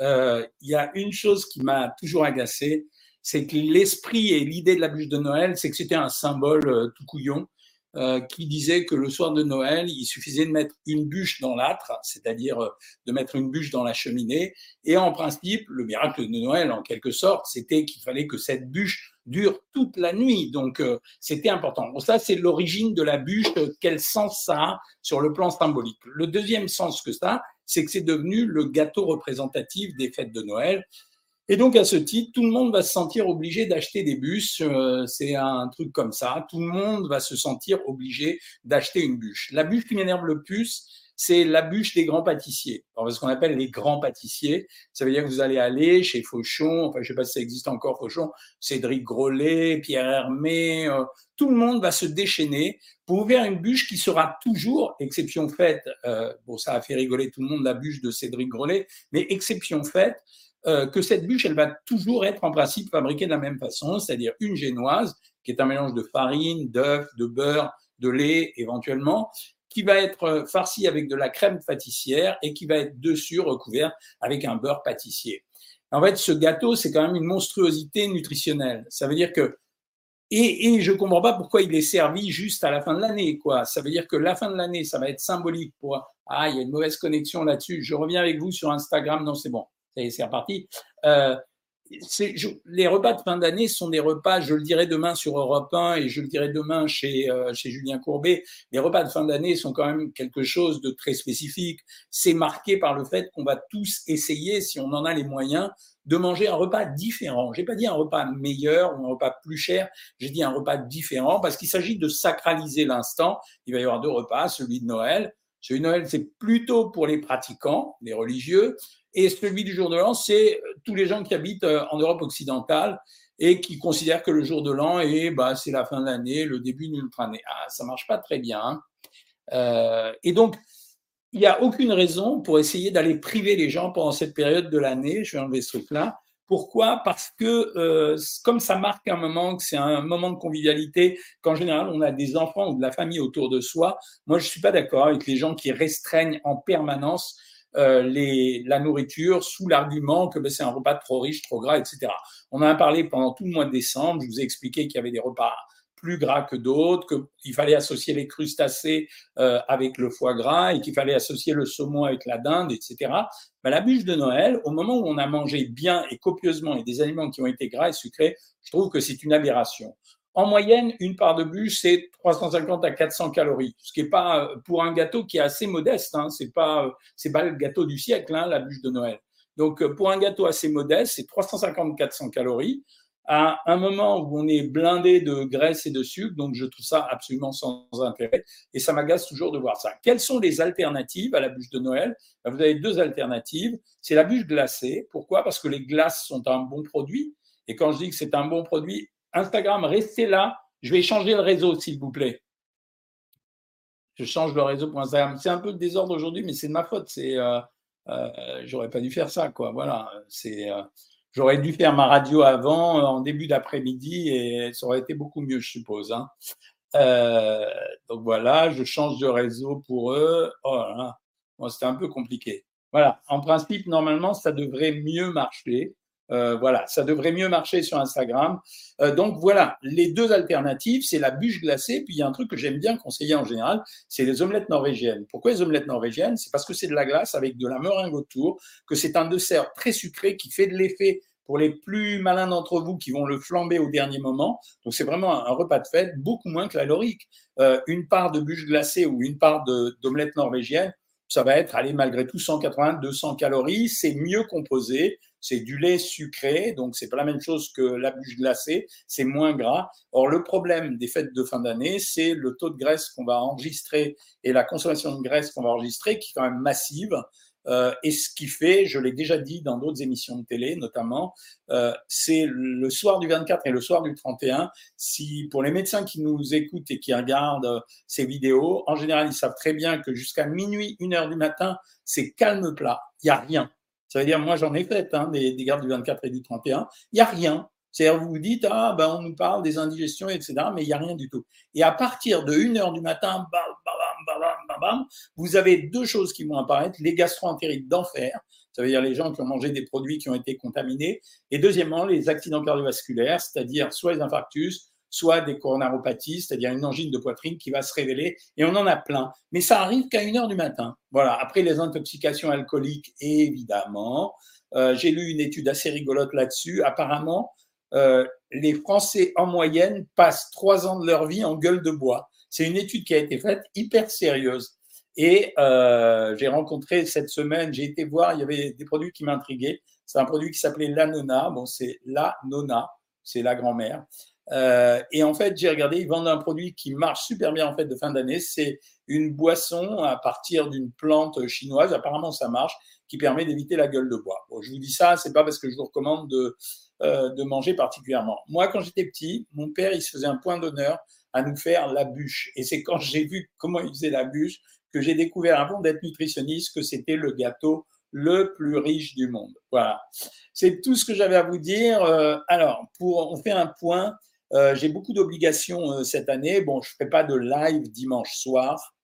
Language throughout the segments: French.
Euh, il y a une chose qui m'a toujours agacé, c'est que l'esprit et l'idée de la bûche de Noël, c'est que c'était un symbole euh, tout couillon. Euh, qui disait que le soir de Noël, il suffisait de mettre une bûche dans l'âtre, c'est-à-dire de mettre une bûche dans la cheminée. Et en principe, le miracle de Noël, en quelque sorte, c'était qu'il fallait que cette bûche dure toute la nuit. Donc, c'était important. Bon, ça, c'est l'origine de la bûche. Quel sens ça a sur le plan symbolique Le deuxième sens que ça c'est que c'est devenu le gâteau représentatif des fêtes de Noël. Et donc, à ce titre, tout le monde va se sentir obligé d'acheter des bûches. Euh, c'est un truc comme ça. Tout le monde va se sentir obligé d'acheter une bûche. La bûche qui m'énerve le plus, c'est la bûche des grands pâtissiers. Alors, ce qu'on appelle les grands pâtissiers, ça veut dire que vous allez aller chez Fauchon, enfin, je sais pas si ça existe encore, Fauchon, Cédric Grolet, Pierre Hermé, euh, tout le monde va se déchaîner pour ouvrir une bûche qui sera toujours, exception faite, euh, bon, ça a fait rigoler tout le monde, la bûche de Cédric Grolet, mais exception faite, euh, que cette bûche, elle va toujours être en principe fabriquée de la même façon, c'est-à-dire une génoise, qui est un mélange de farine, d'œufs, de beurre, de lait éventuellement, qui va être euh, farcie avec de la crème pâtissière et qui va être dessus recouvert avec un beurre pâtissier. En fait, ce gâteau, c'est quand même une monstruosité nutritionnelle. Ça veut dire que et, et je comprends pas pourquoi il est servi juste à la fin de l'année, quoi. Ça veut dire que la fin de l'année, ça va être symbolique pour ah, il y a une mauvaise connexion là-dessus. Je reviens avec vous sur Instagram. Non, c'est bon c'est reparti. Euh, les repas de fin d'année sont des repas, je le dirai demain sur Europe 1 et je le dirai demain chez, euh, chez Julien Courbet, les repas de fin d'année sont quand même quelque chose de très spécifique. C'est marqué par le fait qu'on va tous essayer, si on en a les moyens, de manger un repas différent. J'ai pas dit un repas meilleur ou un repas plus cher, j'ai dit un repas différent parce qu'il s'agit de sacraliser l'instant. Il va y avoir deux repas, celui de Noël. Celui de Noël, c'est plutôt pour les pratiquants, les religieux. Et celui du jour de l'an, c'est euh, tous les gens qui habitent euh, en Europe occidentale et qui considèrent que le jour de l'an, est, bah, c'est la fin de l'année, le début d'une autre année. Ah, ça marche pas très bien. Hein. Euh, et donc, il n'y a aucune raison pour essayer d'aller priver les gens pendant cette période de l'année. Je vais enlever ce truc-là. Pourquoi? Parce que comme ça marque un moment, que c'est un moment de convivialité, qu'en général on a des enfants ou de la famille autour de soi, moi je suis pas d'accord avec les gens qui restreignent en permanence euh, les, la nourriture sous l'argument que ben, c'est un repas trop riche, trop gras, etc. On en a parlé pendant tout le mois de décembre. Je vous ai expliqué qu'il y avait des repas plus gras que d'autres, qu'il fallait associer les crustacés euh, avec le foie gras et qu'il fallait associer le saumon avec la dinde, etc. Ben, la bûche de Noël, au moment où on a mangé bien et copieusement et des aliments qui ont été gras et sucrés, je trouve que c'est une aberration. En moyenne, une part de bûche, c'est 350 à 400 calories, ce qui est pas euh, pour un gâteau qui est assez modeste. Hein, c'est pas euh, c'est pas le gâteau du siècle, hein, la bûche de Noël. Donc euh, pour un gâteau assez modeste, c'est 350-400 calories à un moment où on est blindé de graisse et de sucre, donc je trouve ça absolument sans intérêt et ça m'agace toujours de voir ça. Quelles sont les alternatives à la bûche de Noël? Ben, Vous avez deux alternatives. C'est la bûche glacée. Pourquoi? Parce que les glaces sont un bon produit. Et quand je dis que c'est un bon produit, Instagram, restez là. Je vais changer le réseau, s'il vous plaît. Je change le réseau pour Instagram. C'est un peu de désordre aujourd'hui, mais c'est de ma faute. C'est, euh, euh, j'aurais pas dû faire ça. Voilà. Euh, j'aurais dû faire ma radio avant, en début d'après-midi, et ça aurait été beaucoup mieux, je suppose. Hein. donc voilà, je change de réseau pour eux. Oh c'était un peu compliqué. Voilà. En principe, normalement, ça devrait mieux marcher. Euh, voilà, ça devrait mieux marcher sur Instagram. Euh, donc voilà, les deux alternatives, c'est la bûche glacée, puis il y a un truc que j'aime bien conseiller en général, c'est les omelettes norvégiennes. Pourquoi les omelettes norvégiennes? C'est parce que c'est de la glace avec de la meringue autour, que c'est un dessert très sucré qui fait de l'effet pour les plus malins d'entre vous qui vont le flamber au dernier moment. Donc c'est vraiment un repas de fête beaucoup moins calorique. Euh, une part de bûche glacée ou une part d'omelette norvégienne, ça va être, allez, malgré tout, 180-200 calories. C'est mieux composé, c'est du lait sucré, donc c'est pas la même chose que la bûche glacée, c'est moins gras. Or, le problème des fêtes de fin d'année, c'est le taux de graisse qu'on va enregistrer et la consommation de graisse qu'on va enregistrer, qui est quand même massive. Euh, et ce qui fait, je l'ai déjà dit dans d'autres émissions de télé notamment, euh, c'est le soir du 24 et le soir du 31. Si pour les médecins qui nous écoutent et qui regardent ces vidéos, en général, ils savent très bien que jusqu'à minuit, une heure du matin, c'est calme plat, il y a rien. Ça veut dire, moi j'en ai fait hein, des, des gardes du 24 et du 31. Il n'y a rien. C'est-à-dire, vous vous dites, ah, ben, on nous parle des indigestions, etc., mais il n'y a rien du tout. Et à partir de 1 heure du matin, bam, bam, bam, bam, vous avez deux choses qui vont apparaître, les gastro-entérites d'enfer. ça veut dire les gens qui ont mangé des produits qui ont été contaminés. Et deuxièmement, les accidents cardiovasculaires, c'est-à-dire soit les infarctus, soit des coronaropathies, c'est-à-dire une angine de poitrine qui va se révéler. Et on en a plein. Mais ça arrive qu'à une heure du matin. Voilà. Après les intoxications alcooliques, évidemment. Euh, j'ai lu une étude assez rigolote là-dessus. Apparemment, euh, les Français en moyenne passent trois ans de leur vie en gueule de bois. C'est une étude qui a été faite hyper sérieuse. Et euh, j'ai rencontré cette semaine, j'ai été voir, il y avait des produits qui m'intriguaient. C'est un produit qui s'appelait l'anona. Bon, c'est la nona, c'est la grand-mère. Euh, et en fait, j'ai regardé, ils vendent un produit qui marche super bien en fait de fin d'année. C'est une boisson à partir d'une plante chinoise. Apparemment, ça marche, qui permet d'éviter la gueule de bois. Bon, je vous dis ça, c'est pas parce que je vous recommande de, euh, de manger particulièrement. Moi, quand j'étais petit, mon père, il se faisait un point d'honneur à nous faire la bûche. Et c'est quand j'ai vu comment il faisait la bûche que j'ai découvert avant d'être nutritionniste que c'était le gâteau le plus riche du monde. Voilà. C'est tout ce que j'avais à vous dire. Euh, alors, pour, on fait un point. Euh, j'ai beaucoup d'obligations euh, cette année. Bon, je ne ferai pas de live dimanche soir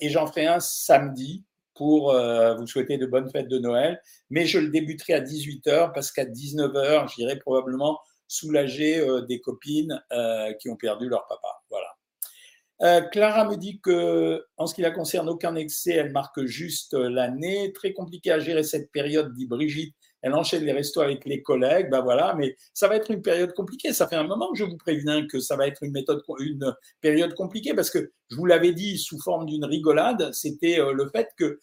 et j'en ferai un samedi pour vous souhaiter de bonnes fêtes de Noël. Mais je le débuterai à 18h parce qu'à 19h, j'irai probablement soulager des copines qui ont perdu leur papa. Voilà. Euh, Clara me dit que, en ce qui la concerne, aucun excès, elle marque juste euh, l'année. Très compliqué à gérer cette période, dit Brigitte. Elle enchaîne les restos avec les collègues, ben voilà, mais ça va être une période compliquée. Ça fait un moment que je vous préviens que ça va être une période compliquée parce que je vous l'avais dit sous forme d'une rigolade, c'était euh, le fait que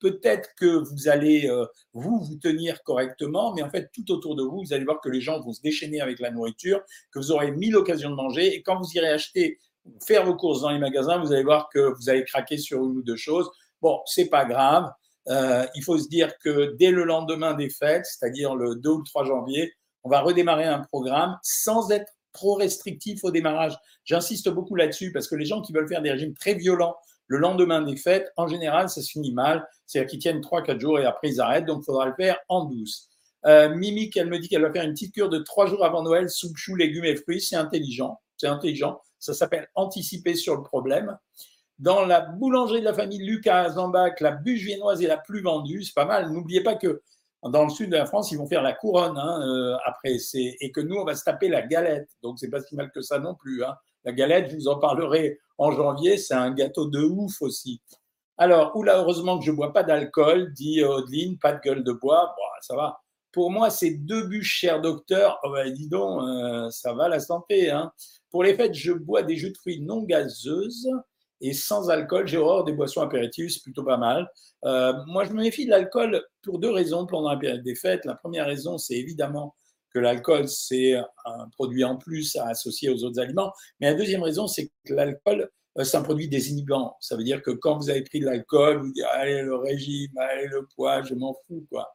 peut-être que vous allez vous vous tenir correctement, mais en fait tout autour de vous, vous allez voir que les gens vont se déchaîner avec la nourriture, que vous aurez mille occasions de manger, et quand vous irez acheter faire vos courses dans les magasins, vous allez voir que vous allez craquer sur une ou deux choses. Bon, c'est pas grave. Euh, il faut se dire que dès le lendemain des fêtes, c'est-à-dire le 2 ou le 3 janvier, on va redémarrer un programme sans être trop restrictif au démarrage. J'insiste beaucoup là-dessus parce que les gens qui veulent faire des régimes très violents le lendemain des fêtes, en général, ça se finit mal. C'est-à-dire qu'ils tiennent 3-4 jours et après ils arrêtent. Donc, il faudra le faire en douce. Euh, Mimi, elle me dit qu'elle va faire une petite cure de 3 jours avant Noël, soupe, choux, légumes et fruits. C'est intelligent. C'est intelligent. Ça s'appelle anticiper sur le problème. Dans la boulangerie de la famille Lucas à Zambach, la bûche viennoise est la plus vendue. C'est pas mal. N'oubliez pas que dans le sud de la France, ils vont faire la couronne hein, euh, après. Et que nous, on va se taper la galette. Donc, c'est pas si mal que ça non plus. Hein. La galette, je vous en parlerai en janvier. C'est un gâteau de ouf aussi. Alors, oula, heureusement que je bois pas d'alcool, dit Audeline, pas de gueule de bois. Bon, ça va. Pour moi, c'est deux bûches, cher docteur. Oh ben, dis donc, euh, ça va la santé. Hein. Pour les fêtes, je bois des jus de fruits non gazeuses et sans alcool. J'ai horreur des boissons apéritives, c'est plutôt pas mal. Euh, moi, je me méfie de l'alcool pour deux raisons pendant la période des fêtes. La première raison, c'est évidemment que l'alcool, c'est un produit en plus à associer aux autres aliments. Mais la deuxième raison, c'est que l'alcool, euh, c'est un produit désinhibant. Ça veut dire que quand vous avez pris de l'alcool, vous dites, allez, le régime, allez, le poids, je m'en fous, quoi.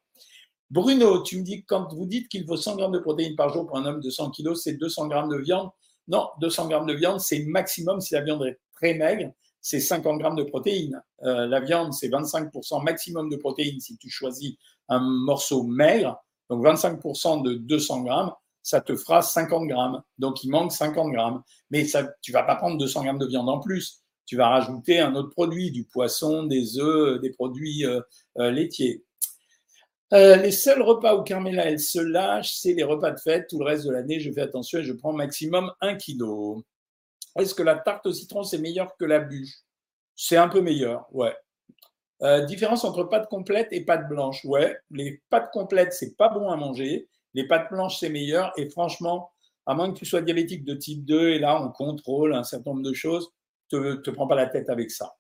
Bruno, tu me dis, quand vous dites qu'il faut 100 grammes de protéines par jour pour un homme de 100 kilos, c'est 200 grammes de viande. Non, 200 grammes de viande, c'est maximum si la viande est très maigre, c'est 50 grammes de protéines. Euh, la viande, c'est 25% maximum de protéines si tu choisis un morceau maigre. Donc 25% de 200 grammes, ça te fera 50 grammes. Donc il manque 50 grammes. Mais ça, tu vas pas prendre 200 grammes de viande en plus. Tu vas rajouter un autre produit, du poisson, des œufs, des produits euh, euh, laitiers. Les seuls repas où Carmela, elle se lâche, c'est les repas de fête. Tout le reste de l'année, je fais attention et je prends maximum un kilo. Est-ce que la tarte au citron, c'est meilleur que la bûche C'est un peu meilleur, ouais. Euh, différence entre pâte complète et pâte blanche. Ouais, les pâtes complètes, c'est pas bon à manger. Les pâtes blanches, c'est meilleur. Et franchement, à moins que tu sois diabétique de type 2, et là, on contrôle un certain nombre de choses, te, te prends pas la tête avec ça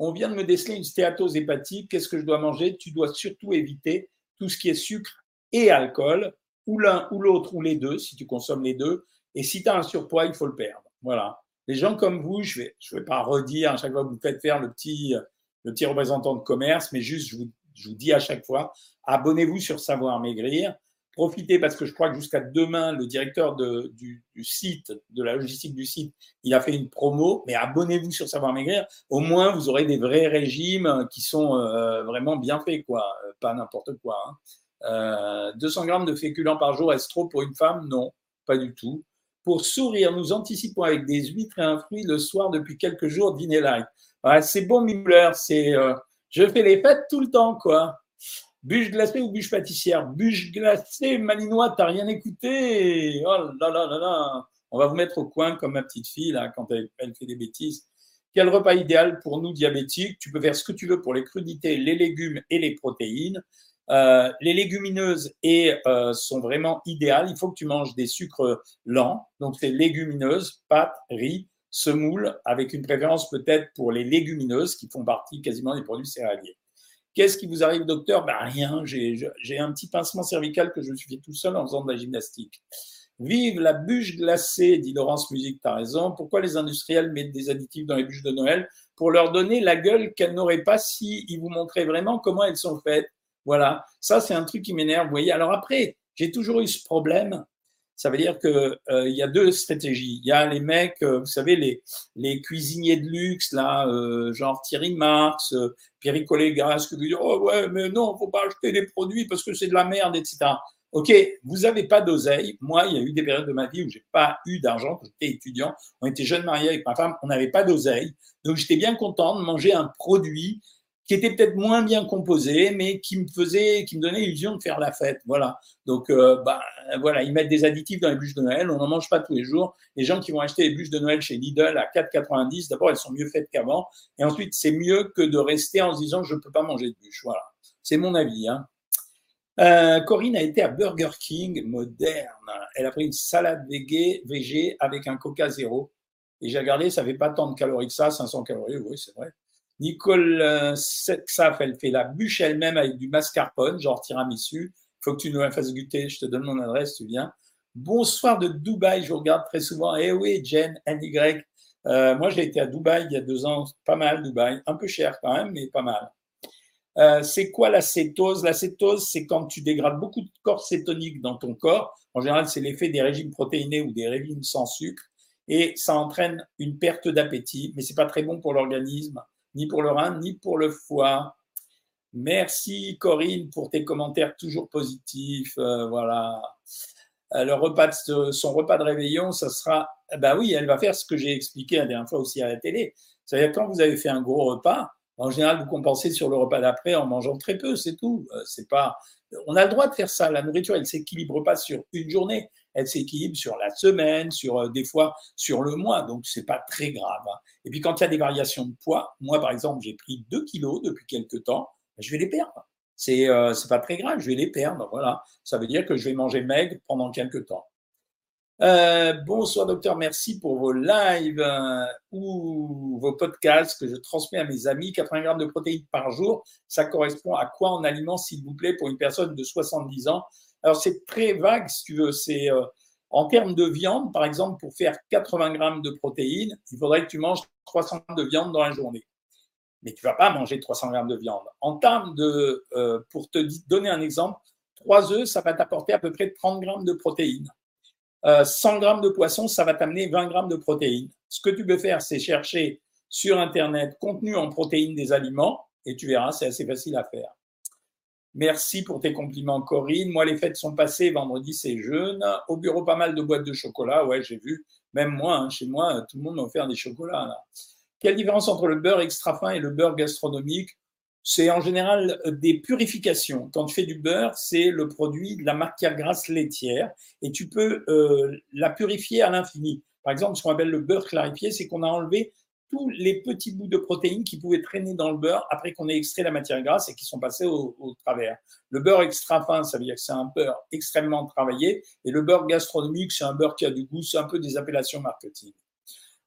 on vient de me déceler une stéatose hépatique, qu'est-ce que je dois manger? Tu dois surtout éviter tout ce qui est sucre et alcool, ou l'un ou l'autre, ou les deux, si tu consommes les deux. Et si tu as un surpoids, il faut le perdre. Voilà. Les gens comme vous, je ne vais, pas redire à chaque fois que vous faites faire le petit, petit représentant de commerce, mais juste, je vous, dis à chaque fois, abonnez-vous sur Savoir Maigrir. Profitez parce que je crois que jusqu'à demain, le directeur du, site, de la logistique du site, il a fait une promo. Mais abonnez-vous sur Savoir Maigrir. Au moins, vous aurez des vrais régimes qui sont euh, vraiment bien faits, quoi. Euh, pas n'importe quoi. 200 hein. euh, grammes de féculents par jour, est-ce trop pour une femme? Non, pas du tout. Pour sourire, nous anticipons avec des huîtres et un fruit le soir depuis quelques jours, dîner light. c'est bon, Mimler. C'est, je fais les fêtes tout le temps, quoi. Bûche glacée ou bûche pâtissière? Bûche glacée, malinois, t'as rien écouté? Oh On va vous mettre au coin comme ma petite fille, là, quand elle, fait des bêtises. Quel repas idéal pour nous diabétiques? Tu peux faire ce que tu veux pour les crudités, les légumes et les protéines. Euh, les légumineuses et, euh, sont vraiment idéales. Il faut que tu manges des sucres lents, donc c'est légumineuses, pâtes, riz, semoule, avec une préférence peut-être pour les légumineuses qui font partie quasiment des produits céréaliers. Qu'est-ce qui vous arrive, docteur? Ben, Rien, j'ai un petit pincement cervical que je me suis fait tout seul en faisant de la gymnastique. Vive la bûche glacée, dit Laurence Musique, tu as raison. Pourquoi les industriels mettent des additifs dans les bûches de Noël? Pour leur donner la gueule qu'elles n'auraient pas si ils vous montraient vraiment comment elles sont faites. Voilà, ça c'est un truc qui m'énerve. Vous voyez, alors après, j'ai toujours eu ce problème. Ça veut dire que euh, il y a deux stratégies. Il y a les mecs, euh, vous savez, les, les cuisiniers de luxe là, euh, genre Thierry Marx, Pierre Collegas, qui vous disent oh ouais, mais non, faut pas acheter des produits parce que c'est de la merde, etc. Ok, vous n'avez pas d'oseille. Moi, il y a eu des périodes de ma vie où j'ai pas eu d'argent j'étais étudiant. On était jeunes mariés avec ma femme, on n'avait pas d'oseille. Donc j'étais bien content de manger un produit qui était peut-être moins bien composé, mais qui me faisait, qui me donnait l'illusion de faire la fête. Voilà. Donc, euh, bah, voilà, ils mettent des additifs dans les bûches de Noël. On n'en mange pas tous les jours. Les gens qui vont acheter les bûches de Noël chez Lidl à 4,90, d'abord, elles sont mieux faites qu'avant. Et ensuite, c'est mieux que de rester en se disant, je ne peux pas manger de bûches. Voilà. C'est mon avis. Hein. Euh, Corinne a été à Burger King moderne. Elle a pris une salade végé, avec un Coca zéro. Et j'ai regardé, ça fait pas tant de calories que ça, 500 calories, oui, c'est vrai. Nicole euh, Sexaf, elle fait la bûche elle-même avec du mascarpone, genre tiramisu. Il faut que tu nous la fasses goûter. Je te donne mon adresse, tu viens. Bonsoir de Dubaï, je regarde très souvent. Eh oui, Jen, NY. Euh, moi, j'ai été à Dubaï il y a deux ans, pas mal Dubaï, un peu cher quand même, mais pas mal. Euh, c'est quoi la cétose La cétose, c'est quand tu dégrades beaucoup de corps cétonique dans ton corps. En général, c'est l'effet des régimes protéinés ou des régimes sans sucre, et ça entraîne une perte d'appétit, mais c'est pas très bon pour l'organisme ni pour le rein, ni pour le foie. Merci Corinne pour tes commentaires toujours positifs. Euh, voilà. Euh, le repas son repas de réveillon, ça sera. Ben oui, elle va faire ce que j'ai expliqué la dernière fois aussi à la télé. C'est-à-dire quand vous avez fait un gros repas, en général, vous compensez sur le repas d'après en mangeant très peu, c'est tout. Euh, c'est pas. On a le droit de faire ça. La nourriture, elle s'équilibre pas sur une journée elle s'équilibre sur la semaine, sur euh, des fois sur le mois, donc c'est pas très grave. Hein. Et puis quand il y a des variations de poids, moi par exemple j'ai pris 2 kilos depuis quelques temps, ben, je vais les perdre. C'est euh, c'est pas très grave, je vais les perdre. Voilà, ça veut dire que je vais manger maigre pendant quelques temps. Euh, bonsoir docteur, merci pour vos lives ou vos podcasts que je transmets à mes amis. 80 grammes de protéines par jour, ça correspond à quoi en aliment, s'il vous plaît, pour une personne de 70 ans? Alors c'est très vague, si tu veux. C'est euh, en termes de viande, par exemple, pour faire 80 grammes de protéines, il faudrait que tu manges 300 grammes de viande dans la journée. Mais tu vas pas manger 300 grammes de viande. En termes de, euh, pour te donner un exemple, 3 œufs, ça va t'apporter à peu près 30 grammes de protéines. 100 euh, grammes de poisson, ça va t'amener 20 grammes de protéines. Ce que tu peux faire, c'est chercher sur Internet contenu en protéines des aliments et tu verras, c'est assez facile à faire. Merci pour tes compliments, Corinne. Moi, les fêtes sont passées. Vendredi, c'est jeune. Au bureau, pas mal de boîtes de chocolat. Ouais, j'ai vu. Même moi, hein, chez moi, tout le monde m'a offert des chocolats. Quelle différence entre le beurre extra fin et le beurre gastronomique? C'est en général des purifications. Quand tu fais du beurre, c'est le produit de la matière grasse laitière et tu peux euh, la purifier à l'infini. Par exemple, ce qu'on appelle le beurre clarifié, c'est qu'on a enlevé tous les petits bouts de protéines qui pouvaient traîner dans le beurre après qu'on ait extrait la matière grasse et qui sont passés au, travers. Le beurre extra fin, ça veut dire que c'est un beurre extrêmement travaillé. Et le beurre gastronomique, c'est un beurre qui a du goût. C'est un peu des appellations marketing.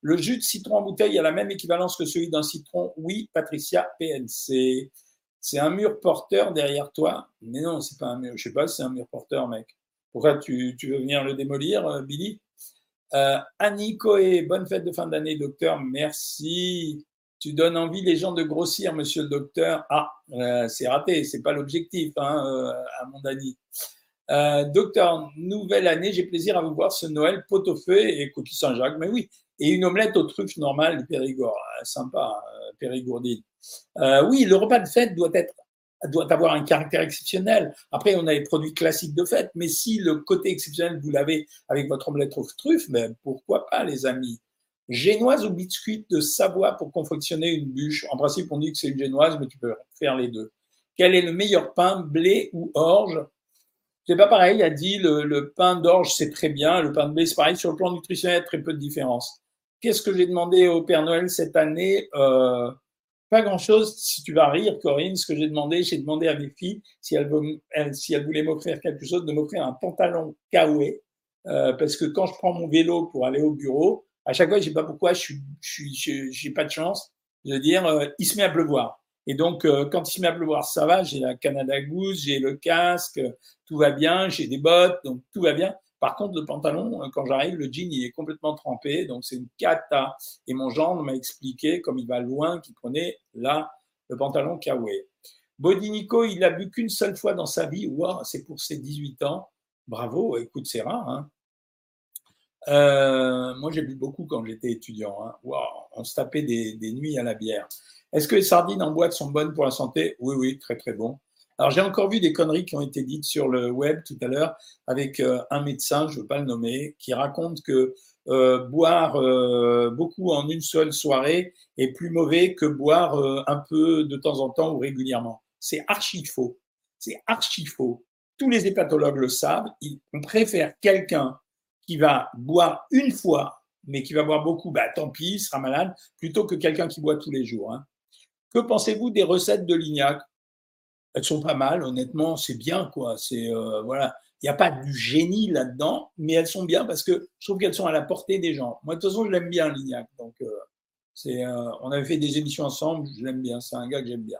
Le jus de citron en bouteille a la même équivalence que celui d'un citron Oui, Patricia PNC. C'est un mur porteur derrière toi. Mais non, c'est pas un mur. Sais pas c'est un mur porteur, mec. Pourquoi tu, veux venir le démolir, euh, Billy? Euh, Annie Coé, bonne fête de fin d'année, docteur. Merci. Tu donnes envie les gens de grossir, monsieur le docteur. Ah, euh, c'est raté, c'est pas l'objectif, hein, à mon. Euh, docteur, nouvelle année, j'ai plaisir à vous voir ce Noël pot au feu et coquille Saint-Jacques. Mais oui, et une omelette aux truffes normales du Périgord. Sympa, Périgourdine. oui, le repas de fête doit être doit avoir un caractère exceptionnel. Après, on a les produits classiques de fête, mais si le côté exceptionnel, vous l'avez avec votre omelette aux truffes, ben pourquoi pas, les amis? Génoise ou biscuit de Savoie pour confectionner une bûche? En principe, on dit que c'est une génoise, mais tu peux faire les deux. Quel est le meilleur pain, blé ou orge? C'est pas pareil. Il a dit le, pain d'orge, c'est très bien. Le pain de blé, c'est pareil. Sur le plan nutritionnel, très peu de différence. Qu'est-ce que j'ai demandé au Père Noël cette année? Euh, Pas grand-chose. Si tu vas rire, Corinne, ce que j'ai demandé, j'ai demandé à mes filles si elles, voulaient m'offrir quelque chose, de m'offrir un pantalon kawaii. Euh, parce que quand je prends mon vélo pour aller au bureau, à chaque fois, je sais pas pourquoi, je j'ai pas de chance. Je veux dire, euh, il se met à pleuvoir. Et donc, euh, quand il se met à pleuvoir, ça va. J'ai la Canada Goose, j'ai le casque, tout va bien. J'ai des bottes, donc tout va bien. Par contre, le pantalon, euh, quand j'arrive, le jean, il est complètement trempé, donc c'est une cata. Et mon gendre m'a expliqué, comme il va loin, qu'il prenait là le pantalon Kawaii. Bodinico, il a bu qu'une seule fois dans sa vie. Wow, c'est pour ses 18 ans. Bravo, écoute, c'est rare. Hein euh, moi, j'ai bu beaucoup quand j'étais étudiant. Hein. on se tapait des, nuits à la bière. Est-ce que les sardines en boîte sont bonnes pour la santé? Oui, oui, très très bon. Alors j'ai encore vu des conneries qui ont été dites sur le web tout à l'heure avec euh, un médecin, je ne veux pas le nommer, qui raconte que euh, boire beaucoup en une seule soirée est plus mauvais que boire un peu de temps en temps ou régulièrement. C'est archi faux. C'est archi faux. Tous les hépatologues le savent. on préfère quelqu'un qui va boire une fois, mais qui va boire beaucoup, bah, tant pis, il sera malade, plutôt que quelqu'un qui boit tous les jours. Hein. Que pensez-vous des recettes de Lignac? Elles sont pas mal, honnêtement, c'est bien, quoi. C'est euh, voilà, il n'y a pas du génie là-dedans, mais elles sont bien parce que je trouve qu'elles sont à la portée des gens. Moi, de toute façon, je l'aime bien, Lignac. Donc, euh, c'est, euh, on avait fait des émissions ensemble, je l'aime bien. C'est un gars que j'aime bien.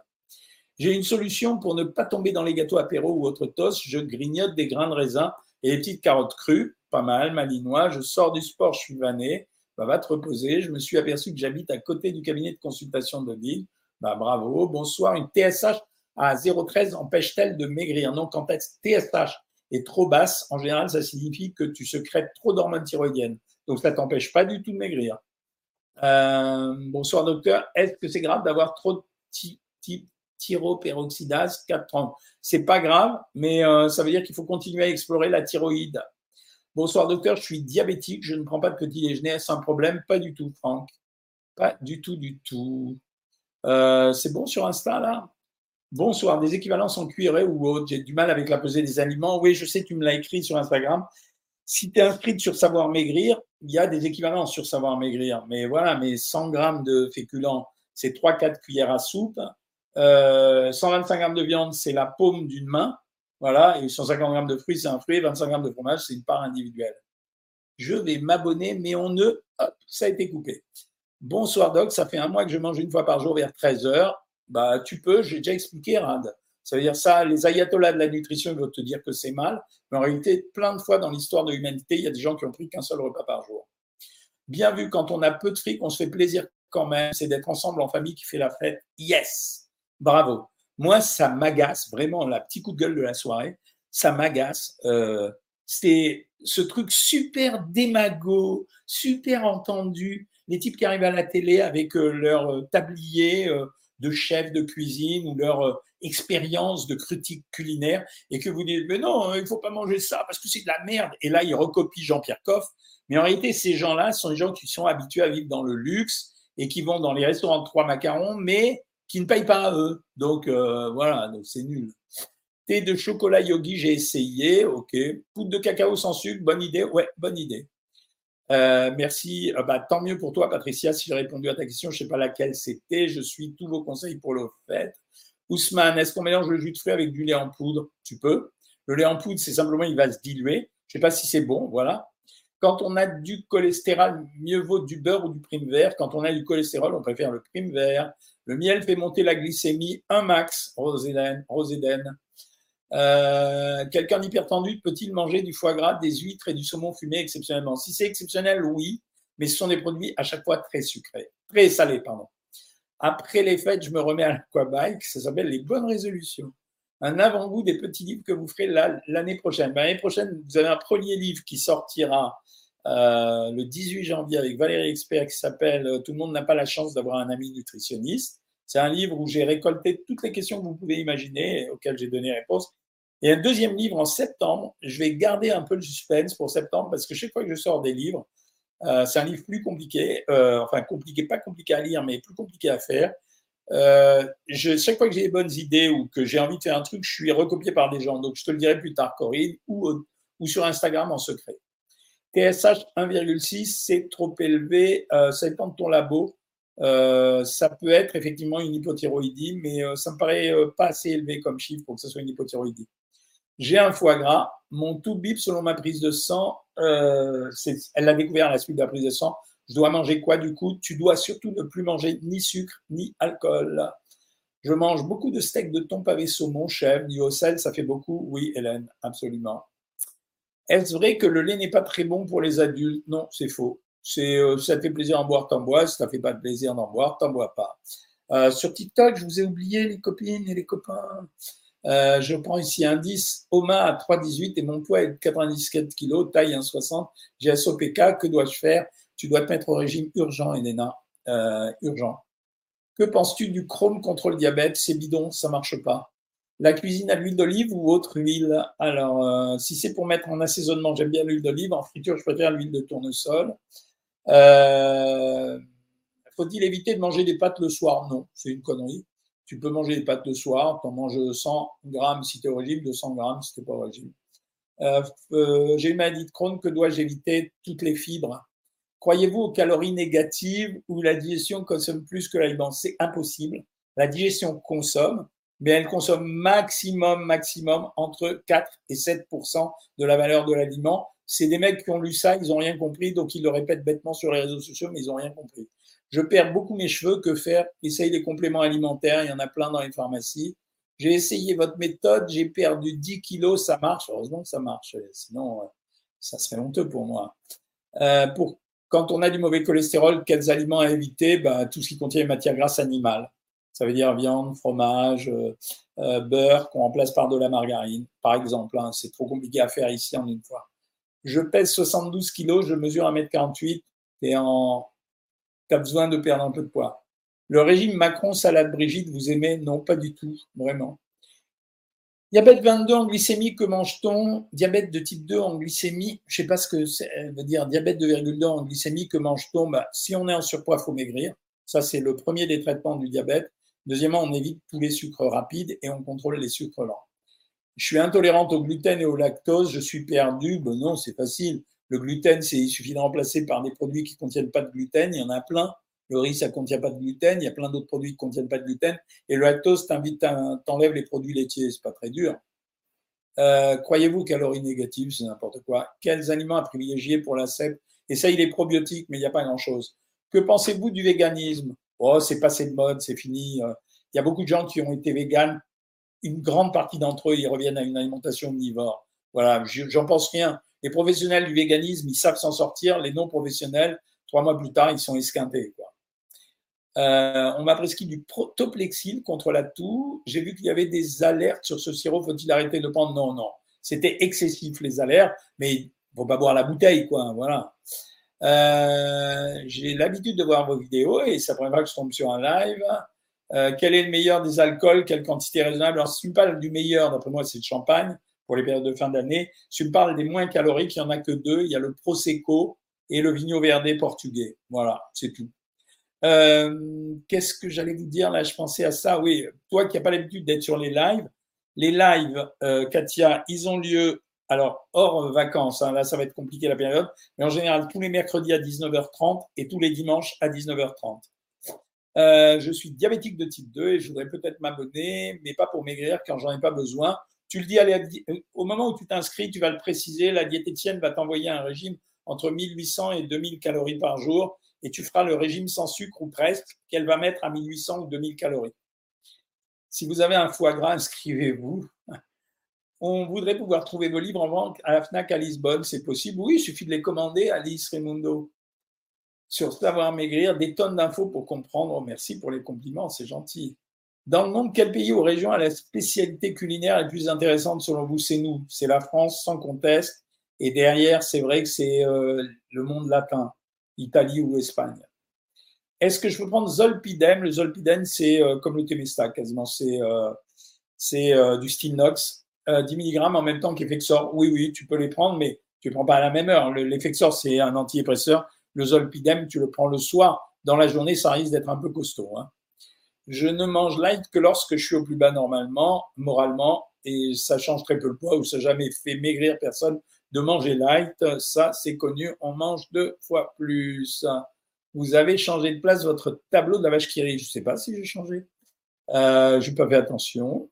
J'ai une solution pour ne pas tomber dans les gâteaux apéro ou autres toast. Je grignote des grains de raisin et des petites carottes crues pas mal, malinois. Je sors du sport, je suis vanné. Bah, va te reposer. Je me suis aperçu que j'habite à côté du cabinet de consultation de ville. Bah, bravo. Bonsoir. Une TSH à 0,13 empêche-t-elle de maigrir Non, quand TSH est trop basse, en général, ça signifie que tu secrètes trop d'hormones thyroïdiennes. Donc, ça t'empêche pas du tout de maigrir. Euh, bonsoir, docteur. Est-ce que c'est grave d'avoir trop de thyroperoxydase 430 C'est pas grave, mais euh, ça veut dire qu'il faut continuer à explorer la thyroïde. Bonsoir docteur, je suis diabétique, je ne prends pas de petit déjeuner, c'est un problème? Pas du tout, Franck. Pas du tout, du tout. Euh, c'est bon sur Insta là? Bonsoir, des équivalences en cuiré ou autre. J'ai du mal avec la pesée des aliments. Oui, je sais, tu me l'as écrit sur Instagram. Si tu es inscrite sur Savoir Maigrir, il y a des équivalences sur Savoir Maigrir. Mais voilà, mais 100 grammes de féculents, c'est 3-4 cuillères à soupe. 125 euh, grammes de viande, c'est la paume d'une main. Voilà, et 150 grammes de fruits, c'est un fruit, 25 grammes de fromage, c'est une part individuelle. Je vais m'abonner, mais on ne. Hop, ça a été coupé. Bonsoir Doc, ça fait un mois que je mange une fois par jour vers 13 heures. Bah, tu peux, j'ai déjà expliqué, Rad. Ça veut dire ça, les ayatollahs de la nutrition vont te dire que c'est mal, mais en réalité, plein de fois dans l'histoire de l'humanité, il y a des gens qui ont pris qu'un seul repas par jour. Bien vu, quand on a peu de fric, on se fait plaisir quand même, c'est d'être ensemble en famille qui fait la fête. Yes Bravo moi, ça m'agace vraiment, la petite coup de gueule de la soirée, ça m'agace. Euh, c'est ce truc super démago, super entendu. Les types qui arrivent à la télé avec euh, leur euh, tablier de chef de cuisine ou leur expérience de critique culinaire et que vous dites, mais non, il faut pas manger ça parce que c'est de la merde. Et là, ils recopient Jean-Pierre Coff. Mais en réalité, ces gens-là sont des gens qui sont habitués à vivre dans le luxe et qui vont dans les restaurants de trois macarons, mais qui ne payent pas à eux. Donc euh, voilà, donc c'est nul. Thé de chocolat yogi, j'ai essayé, ok. Poudre de cacao sans sucre, bonne idée, ouais, bonne idée. Euh, merci. Ah bah, tant mieux pour toi, Patricia, si j'ai répondu à ta question. Je ne sais pas laquelle c'était. Je suis tous vos conseils pour le fait. Ousmane, est-ce qu'on mélange le jus de fruits avec du lait en poudre? Tu peux. Le lait en poudre, c'est simplement, il va se diluer. Je ne sais pas si c'est bon, voilà. Quand on a du cholestérol, mieux vaut du beurre ou du prime vert. Quand on a du cholestérol, on préfère le prime vert. Le miel fait monter la glycémie un max, Roséden. Euh, Quelqu'un d'hypertendu peut-il manger du foie gras, des huîtres et du saumon fumé exceptionnellement? Si c'est exceptionnel, oui, mais ce sont des produits à chaque fois très sucrés, très salés, pardon. Après les fêtes, je me remets à l'aquabike, ça s'appelle les bonnes résolutions. Un avant-goût des petits livres que vous ferez l'année prochaine. Ben, l'année prochaine, vous avez un premier livre qui sortira euh, le 18 janvier avec Valérie Expert qui s'appelle euh, Tout le monde n'a pas la chance d'avoir un ami nutritionniste. C'est un livre où j'ai récolté toutes les questions que vous pouvez imaginer auxquelles j'ai donné réponse. Et un deuxième livre en septembre. Je vais garder un peu le suspense pour septembre parce que chaque fois que je sors des livres, euh, c'est un livre plus compliqué, enfin compliqué, pas compliqué à lire, mais plus compliqué à faire. Euh, je, chaque fois que j'ai des bonnes idées ou que j'ai envie de faire un truc, je suis recopié par des gens. Donc, je te le dirai plus tard, Corinne, ou, ou sur Instagram en secret. TSH 1,6, c'est trop élevé. Euh, ça dépend de ton labo. Euh, ça peut être effectivement une hypothyroïdie, mais euh, ça me paraît euh, pas assez élevé comme chiffre pour que ce soit une hypothyroïdie. J'ai un foie gras. Mon tout bip, selon ma prise de sang, euh, elle l'a découvert à la suite de la prise de sang. Je dois manger quoi du coup? Tu dois surtout ne plus manger ni sucre ni alcool. Je mange beaucoup de steaks de thon pavé saumon, chèvre, ni au sel, ça fait beaucoup. Oui, Hélène, absolument. Est-ce vrai que le lait n'est pas très bon pour les adultes? Non, c'est faux. C'est, euh, ça fait plaisir d'en boire, t'en bois. Si ça fait pas plaisir d'en boire, t'en bois pas. Euh, sur TikTok, je vous ai oublié les copines et les copains. Euh, je prends ici un 10, OMA à 3,18 et mon poids est de 97 kg, taille 1,60. J'ai SOPK, que dois-je faire? Tu dois te mettre au régime urgent, Elena. Urgent. Que penses-tu du chrome contre le diabète? C'est bidon, ça marche pas. La cuisine à l'huile d'olive ou autre huile? Alors, si c'est pour mettre en assaisonnement, j'aime bien l'huile d'olive. En friture, je préfère l'huile de tournesol. Euh, Faut-il éviter de manger des pâtes le soir? Non, c'est une connerie. Tu peux manger des pâtes le soir, tu en manges 100 grammes si tu es au régime, 200 grammes si tu n'es pas au régime. Euh, euh, J'ai une maladie de Crohn, que dois-je éviter? Toutes les fibres. Croyez-vous aux calories négatives où la digestion consomme plus que l'aliment? C'est impossible. La digestion consomme, mais elle consomme maximum, maximum entre 4 et 7% de la valeur de l'aliment. C'est des mecs qui ont lu ça, ils n'ont rien compris, donc ils le répètent bêtement sur les réseaux sociaux, mais ils n'ont rien compris. Je perds beaucoup mes cheveux, que faire? Essaye des compléments alimentaires, il y en a plein dans les pharmacies. J'ai essayé votre méthode, j'ai perdu 10 kilos, ça marche, heureusement que ça marche, sinon euh, ça serait honteux pour moi. Euh, pour, quand on a du mauvais cholestérol, quels aliments à éviter? Bah, Tout ce qui contient matière grasse animale. Ça veut dire viande, fromage, euh beurre qu'on remplace par de la margarine, par exemple. Hein. C'est trop compliqué à faire ici en une fois. Je pèse 72 kilos, je mesure 1m48 et en tu as besoin de perdre un peu de poids. Le régime Macron-Salade Brigitte, vous aimez? Non, pas du tout, vraiment. Diabète 22 en glycémie, que mange-t-on? Diabète de type 2 en glycémie, je ne sais pas ce que ça veut dire. Diabète 2,2 en glycémie, que mange-t-on? Bah, Si on est en surpoids, il faut maigrir. Ça, c'est le premier des traitements du diabète. Deuxièmement, on évite tous les sucres rapides et on contrôle les sucres lents. Je suis intolérante au gluten et au lactose, je suis perdu. Ben non, c'est facile. Le gluten, il suffit de remplacer par des produits qui ne contiennent pas de gluten. Il y en a plein. Le riz, ça ne contient pas de gluten. Il y a plein d'autres produits qui ne contiennent pas de gluten. Et le lactose t'invite, t'enlève les produits laitiers. C'est pas très dur. Euh, croyez-vous calories négatives, c'est n'importe quoi? Quels aliments à privilégier pour la CEP Essaye les probiotiques, mais il n'y a pas grand-chose. Que pensez-vous du véganisme? Oh, c'est passé de mode, c'est fini. Il y a beaucoup de gens qui ont été véganes. Une grande partie d'entre eux, ils reviennent à une alimentation omnivore. Voilà, j'en pense rien. Les professionnels du véganisme, ils savent s'en sortir. Les non-professionnels, trois mois plus tard, ils sont esquintés. Euh, on m'a prescrit du protoplexil contre la toux. J'ai vu qu'il y avait des alertes sur ce sirop. Faut-il arrêter de prendre? Non, non. C'était excessif les alertes, mais faut pas boire la bouteille, quoi. Voilà. Euh, j'ai l'habitude de voir vos vidéos et ça pourrait que je tombe sur un live. Euh, quel est le meilleur des alcools? Quelle quantité raisonnable? Alors, si tu me parles du meilleur, d'après moi, c'est le champagne pour les périodes de fin d'année. Si tu me parles des moins caloriques, il n'y en a que deux. Il y a le Prosecco et le Vigno Verde portugais. Voilà, c'est tout. Euh, Qu'est-ce que j'allais vous dire? Là Je pensais à ça. Oui, toi qui n'as pas l'habitude d'être sur les lives, les lives, euh, Katia, ils ont lieu, alors hors vacances, hein, là ça va être compliqué la période, mais en général tous les mercredis à 19h30 et tous les dimanches à 19h30. Euh, je suis diabétique de type 2 et je voudrais peut-être m'abonner, mais pas pour maigrir quand j'en ai pas besoin. Tu le dis euh, au moment où tu t'inscris, tu vas le préciser, la diététicienne va t'envoyer un régime entre 1800 et 2000 calories par jour et tu feras le régime sans sucre ou presque qu'elle va mettre à 1800 ou 2000 calories. Si vous avez un foie gras, inscrivez-vous. On voudrait pouvoir trouver vos livres en vente à la FNAC à Lisbonne, c'est possible. Oui, il suffit de les commander, Alice Raimundo. Sur Savoir Maigrir, des tonnes d'infos pour comprendre. Merci pour les compliments, c'est gentil. Dans le monde, quel pays ou région a la spécialité culinaire la plus intéressante selon vous? C'est nous, c'est la France sans conteste. Et derrière, c'est vrai que c'est euh, le monde latin, Italie ou Espagne. Est-ce que je peux prendre Zolpidem? Le Zolpidem, c'est euh, comme le Temesta, quasiment. C'est euh, du Stilnox, 10 mg en même temps qu'Effexor. Oui, oui, tu peux les prendre, mais tu ne prends pas à la même heure. L'Effexor, c'est un antidépresseur. Le Zolpidem, tu le prends le soir. Dans la journée, ça risque d'être un peu costaud. Hein. Je ne mange light que lorsque je suis au plus bas normalement, moralement, et ça change très peu le poids ou ça jamais fait maigrir personne de manger light. Ça, c'est connu. On mange deux fois plus. Vous avez changé de place votre tableau de la vache qui rit. Je ne sais pas si j'ai changé. Euh, je n'ai pas fait attention.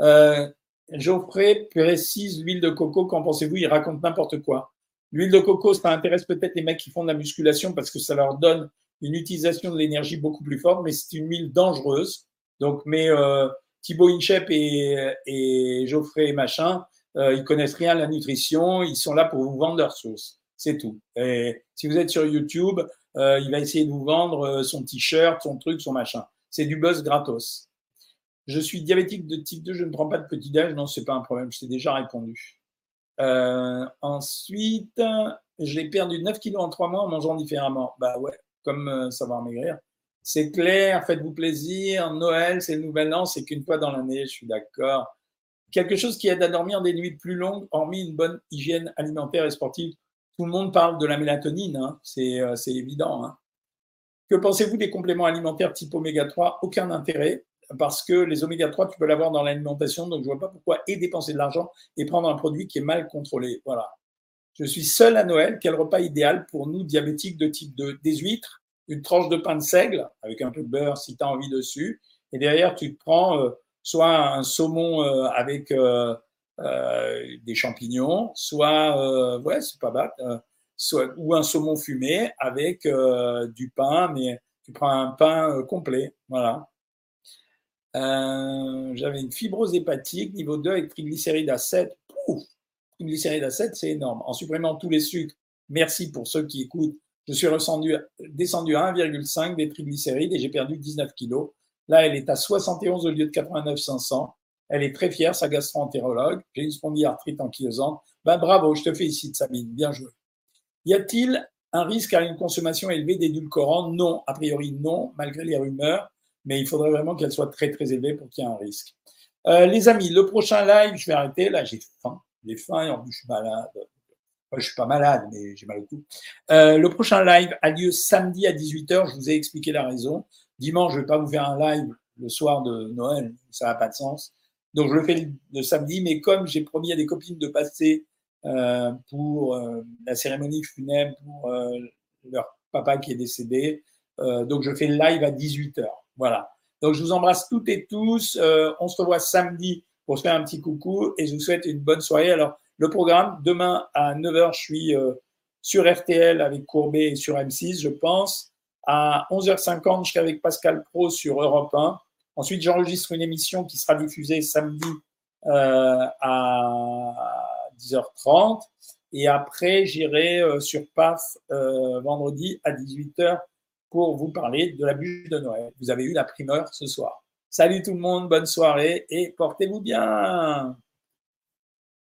Euh, Geoffrey précise l'huile de coco. Qu'en pensez-vous? Il raconte n'importe quoi. L'huile de coco, ça intéresse peut-être les mecs qui font de la musculation parce que ça leur donne une utilisation de l'énergie beaucoup plus forte, mais c'est une huile dangereuse. Donc, mais euh, Thibaut Inchep et, et Geoffrey Machin, euh, ils connaissent rien à la nutrition, ils sont là pour vous vendre leur sauce. C'est tout. Et si vous êtes sur YouTube, euh, il va essayer de vous vendre son t-shirt, son truc, son machin. C'est du buzz gratos. Je suis diabétique de type 2, je ne prends pas de petit-déj. Non, c'est pas un problème, je t'ai déjà répondu. Euh, ensuite, j'ai perdu 9 kilos en 3 mois en mangeant différemment. Bah ouais, comme euh, ça va maigrir. C'est clair, faites-vous plaisir. Noël, c'est le nouvel an, c'est qu'une fois dans l'année, je suis d'accord. Quelque chose qui aide à dormir des nuits plus longues, hormis une bonne hygiène alimentaire et sportive. Tout le monde parle de la mélatonine, hein. euh, c'est évident. Hein. Que pensez-vous des compléments alimentaires type oméga 3 Aucun intérêt, parce que les oméga 3, tu peux l'avoir dans l'alimentation, donc je ne vois pas pourquoi et dépenser de l'argent et prendre un produit qui est mal contrôlé. Voilà. Je suis seul à Noël. Quel repas idéal pour nous, diabétiques de type 2 Des huîtres, une tranche de pain de seigle avec un peu de beurre si tu as envie dessus. Et derrière, tu te prends euh, soit un saumon euh, avec euh, des champignons, soit, ouais, c'est pas bad, soit, ou un saumon fumé avec du pain, mais tu prends un pain complet. Voilà. J'avais une fibrose hépatique niveau 2 avec triglycérides à 7. Pouf triglycérides à 7, c'est énorme. En supprimant tous les sucres, merci pour ceux qui écoutent, je suis descendu, descendu à 1,5 des triglycérides et j'ai perdu 19 kilos. Là, elle est à 71 au lieu de 89 500. Elle est très fière, sa gastro-entérologue. J'ai une spondyarthrite ankylosante. Ben, bravo, je te félicite, Sabine. Bien joué. Y a-t-il un risque à une consommation élevée d'édulcorants? Non, a priori non, malgré les rumeurs, mais il faudrait vraiment qu'elle soit très très élevée pour qu'il y ait un risque. Euh, les amis, le prochain live, je vais arrêter. Là, j'ai faim j'ai faim et en plus je suis malade. Moi, je suis pas malade, mais j'ai mal au cou. Euh, le prochain live a lieu samedi à 18h. Je vous ai expliqué la raison. Dimanche, je vais pas vous faire un live le soir de Noël. Ça n'a pas de sens. Donc, je le fais le samedi. Mais comme j'ai promis à des copines de passer euh, pour euh, la cérémonie funèbre pour euh, leur papa qui est décédé, euh, donc je fais le live à 18h. Voilà. Donc, je vous embrasse toutes et tous. on se revoit samedi pour se faire un petit coucou et je vous souhaite une bonne soirée. Alors, le programme, demain à 9h, je suis euh, sur RTL avec Courbet et sur M6, je pense. À 11h50, je serai avec Pascal Pro sur Europe 1. Ensuite, j'enregistre une émission qui sera diffusée samedi euh, à 10h30. Et après, j'irai euh, sur PAF vendredi à 18h pour vous parler de la bûche de Noël. Vous avez eu la primeur ce soir. Salut tout le monde, bonne soirée et portez-vous bien.